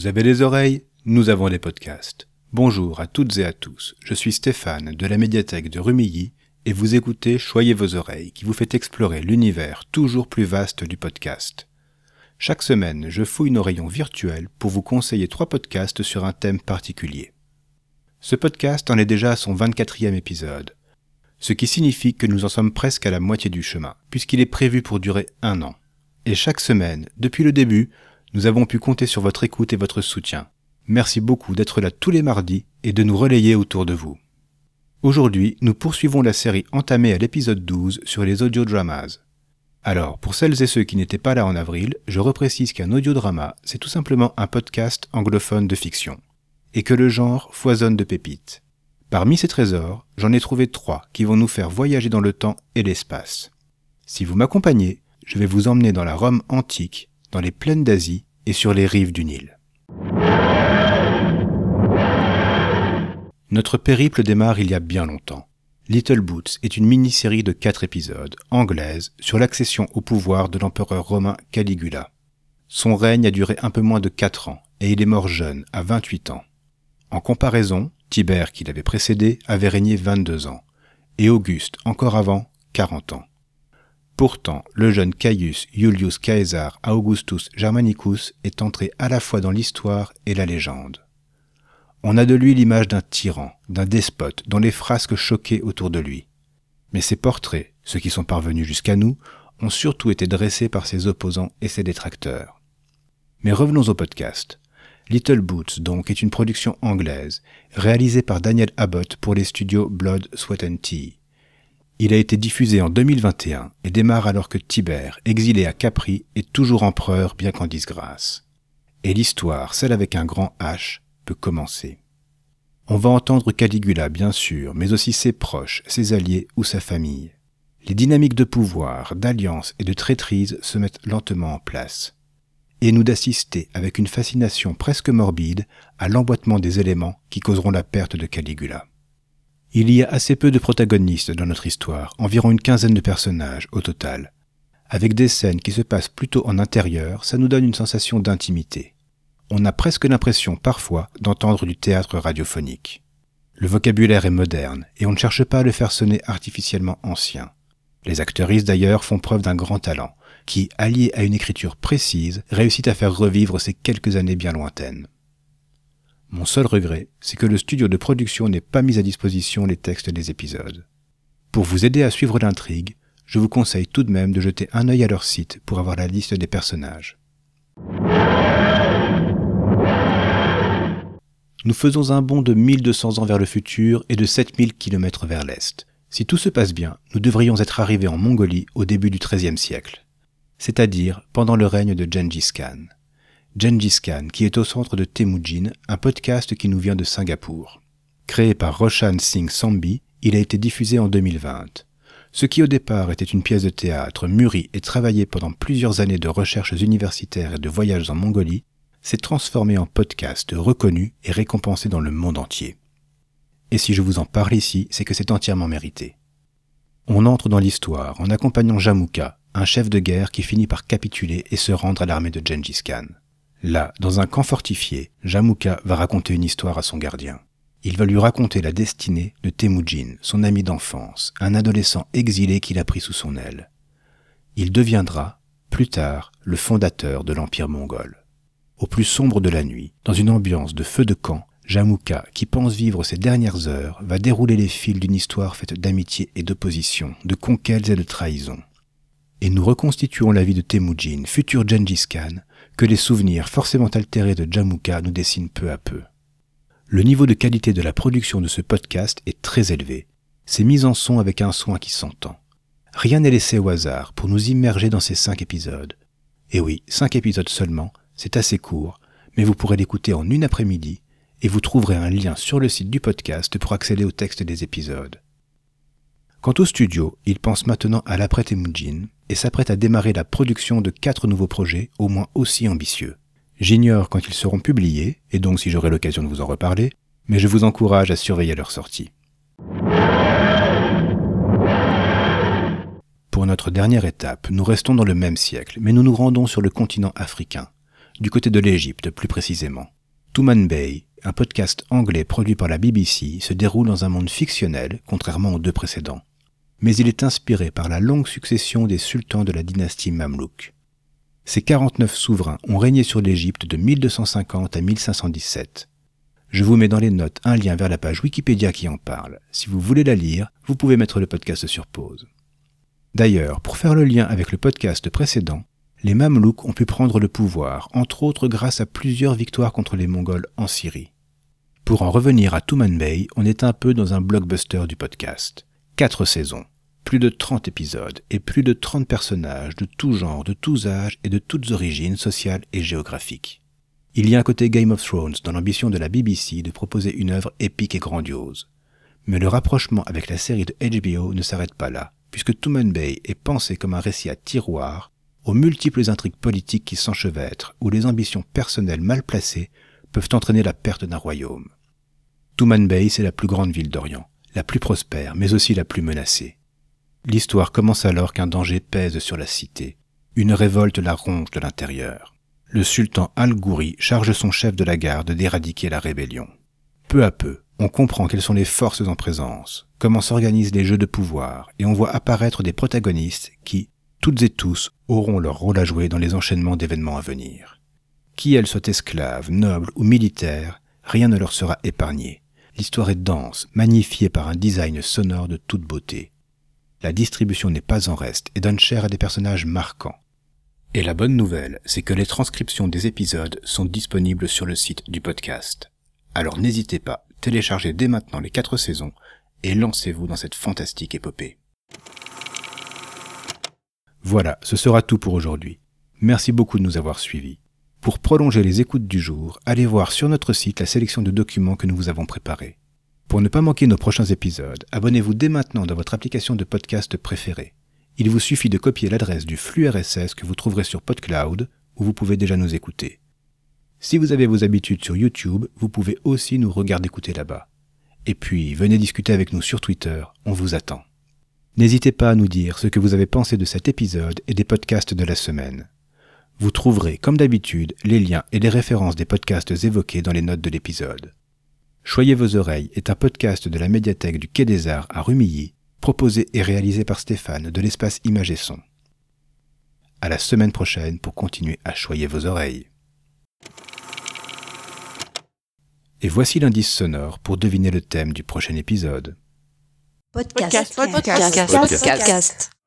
Vous avez des oreilles Nous avons des podcasts. Bonjour à toutes et à tous, je suis Stéphane de la médiathèque de Rumilly et vous écoutez Choyez vos oreilles qui vous fait explorer l'univers toujours plus vaste du podcast. Chaque semaine, je fouille nos rayons virtuels pour vous conseiller trois podcasts sur un thème particulier. Ce podcast en est déjà à son 24e épisode, ce qui signifie que nous en sommes presque à la moitié du chemin, puisqu'il est prévu pour durer un an. Et chaque semaine, depuis le début, nous avons pu compter sur votre écoute et votre soutien. Merci beaucoup d'être là tous les mardis et de nous relayer autour de vous. Aujourd'hui, nous poursuivons la série entamée à l'épisode 12 sur les audiodramas. Alors, pour celles et ceux qui n'étaient pas là en avril, je reprécise qu'un audiodrama, c'est tout simplement un podcast anglophone de fiction, et que le genre foisonne de pépites. Parmi ces trésors, j'en ai trouvé trois qui vont nous faire voyager dans le temps et l'espace. Si vous m'accompagnez, je vais vous emmener dans la Rome antique, dans les plaines d'Asie et sur les rives du Nil. Notre périple démarre il y a bien longtemps. Little Boots est une mini-série de quatre épisodes, anglaise, sur l'accession au pouvoir de l'empereur romain Caligula. Son règne a duré un peu moins de quatre ans, et il est mort jeune, à 28 ans. En comparaison, Tibère, qui l'avait précédé, avait régné 22 ans, et Auguste, encore avant, 40 ans. Pourtant, le jeune Caius Iulius Caesar Augustus Germanicus est entré à la fois dans l'histoire et la légende. On a de lui l'image d'un tyran, d'un despote, dont les frasques choquaient autour de lui. Mais ses portraits, ceux qui sont parvenus jusqu'à nous, ont surtout été dressés par ses opposants et ses détracteurs. Mais revenons au podcast. Little Boots, donc, est une production anglaise, réalisée par Daniel Abbott pour les studios Blood, Sweat and Tea. Il a été diffusé en 2021 et démarre alors que Tibère, exilé à Capri, est toujours empereur bien qu'en disgrâce. Et l'histoire, celle avec un grand H, peut commencer. On va entendre Caligula, bien sûr, mais aussi ses proches, ses alliés ou sa famille. Les dynamiques de pouvoir, d'alliance et de traîtrise se mettent lentement en place. Et nous d'assister, avec une fascination presque morbide, à l'emboîtement des éléments qui causeront la perte de Caligula. Il y a assez peu de protagonistes dans notre histoire, environ une quinzaine de personnages au total. Avec des scènes qui se passent plutôt en intérieur, ça nous donne une sensation d'intimité. On a presque l'impression parfois d'entendre du théâtre radiophonique. Le vocabulaire est moderne et on ne cherche pas à le faire sonner artificiellement ancien. Les actrices d'ailleurs font preuve d'un grand talent, qui, allié à une écriture précise, réussit à faire revivre ces quelques années bien lointaines. Mon seul regret, c'est que le studio de production n'ait pas mis à disposition les textes des épisodes. Pour vous aider à suivre l'intrigue, je vous conseille tout de même de jeter un œil à leur site pour avoir la liste des personnages. Nous faisons un bond de 1200 ans vers le futur et de 7000 km vers l'est. Si tout se passe bien, nous devrions être arrivés en Mongolie au début du XIIIe siècle, c'est-à-dire pendant le règne de Gengis Khan. Gengis Khan, qui est au centre de Temujin, un podcast qui nous vient de Singapour. Créé par Roshan Singh Sambi, il a été diffusé en 2020. Ce qui au départ était une pièce de théâtre mûrie et travaillée pendant plusieurs années de recherches universitaires et de voyages en Mongolie, s'est transformé en podcast reconnu et récompensé dans le monde entier. Et si je vous en parle ici, c'est que c'est entièrement mérité. On entre dans l'histoire en accompagnant Jamukha, un chef de guerre qui finit par capituler et se rendre à l'armée de Gengis Khan. Là, dans un camp fortifié, Jamukha va raconter une histoire à son gardien. Il va lui raconter la destinée de Temujin, son ami d'enfance, un adolescent exilé qu'il a pris sous son aile. Il deviendra, plus tard, le fondateur de l'Empire mongol. Au plus sombre de la nuit, dans une ambiance de feu de camp, Jamukha, qui pense vivre ses dernières heures, va dérouler les fils d'une histoire faite d'amitié et d'opposition, de conquêtes et de trahisons. Et nous reconstituons la vie de Temujin, futur Gengis Khan, que les souvenirs forcément altérés de Jamukha nous dessinent peu à peu. Le niveau de qualité de la production de ce podcast est très élevé. C'est mis en son avec un soin qui s'entend. Rien n'est laissé au hasard pour nous immerger dans ces cinq épisodes. Et oui, cinq épisodes seulement, c'est assez court, mais vous pourrez l'écouter en une après-midi et vous trouverez un lien sur le site du podcast pour accéder au texte des épisodes. Quant au studio, il pense maintenant à l'après Temujin et s'apprête à démarrer la production de quatre nouveaux projets au moins aussi ambitieux. J'ignore quand ils seront publiés, et donc si j'aurai l'occasion de vous en reparler, mais je vous encourage à surveiller leur sortie. Pour notre dernière étape, nous restons dans le même siècle, mais nous nous rendons sur le continent africain, du côté de l'Égypte plus précisément. Tuman Bay, un podcast anglais produit par la BBC, se déroule dans un monde fictionnel, contrairement aux deux précédents. Mais il est inspiré par la longue succession des sultans de la dynastie Mamelouk. Ces 49 souverains ont régné sur l'Égypte de 1250 à 1517. Je vous mets dans les notes un lien vers la page Wikipédia qui en parle. Si vous voulez la lire, vous pouvez mettre le podcast sur pause. D'ailleurs, pour faire le lien avec le podcast précédent, les Mamelouks ont pu prendre le pouvoir, entre autres grâce à plusieurs victoires contre les Mongols en Syrie. Pour en revenir à Tuman Bay, on est un peu dans un blockbuster du podcast. Quatre saisons, plus de 30 épisodes et plus de 30 personnages de tous genres, de tous âges et de toutes origines sociales et géographiques. Il y a un côté Game of Thrones dans l'ambition de la BBC de proposer une œuvre épique et grandiose. Mais le rapprochement avec la série de HBO ne s'arrête pas là, puisque Tuman Bay est pensé comme un récit à tiroir aux multiples intrigues politiques qui s'enchevêtrent, où les ambitions personnelles mal placées peuvent entraîner la perte d'un royaume. Tuman Bay, c'est la plus grande ville d'Orient, la plus prospère, mais aussi la plus menacée. L'histoire commence alors qu'un danger pèse sur la cité. Une révolte la ronge de l'intérieur. Le sultan Al-Gouri charge son chef de la garde d'éradiquer la rébellion. Peu à peu, on comprend quelles sont les forces en présence, comment s'organisent les jeux de pouvoir, et on voit apparaître des protagonistes qui, toutes et tous auront leur rôle à jouer dans les enchaînements d'événements à venir. Qui elles soient esclaves, nobles ou militaires, rien ne leur sera épargné. L'histoire est dense, magnifiée par un design sonore de toute beauté. La distribution n'est pas en reste et donne chair à des personnages marquants. Et la bonne nouvelle, c'est que les transcriptions des épisodes sont disponibles sur le site du podcast. Alors n'hésitez pas, téléchargez dès maintenant les quatre saisons et lancez-vous dans cette fantastique épopée. Voilà, ce sera tout pour aujourd'hui. Merci beaucoup de nous avoir suivis. Pour prolonger les écoutes du jour, allez voir sur notre site la sélection de documents que nous vous avons préparés. Pour ne pas manquer nos prochains épisodes, abonnez-vous dès maintenant dans votre application de podcast préférée. Il vous suffit de copier l'adresse du flux RSS que vous trouverez sur PodCloud, où vous pouvez déjà nous écouter. Si vous avez vos habitudes sur YouTube, vous pouvez aussi nous regarder écouter là-bas. Et puis, venez discuter avec nous sur Twitter, on vous attend. N'hésitez pas à nous dire ce que vous avez pensé de cet épisode et des podcasts de la semaine. Vous trouverez, comme d'habitude, les liens et les références des podcasts évoqués dans les notes de l'épisode. Choyez vos oreilles est un podcast de la médiathèque du Quai des Arts à Rumilly, proposé et réalisé par Stéphane de l'espace Image et Son. À la semaine prochaine pour continuer à choyer vos oreilles. Et voici l'indice sonore pour deviner le thème du prochain épisode. Podcast. Podcast. Podcast. Podcast.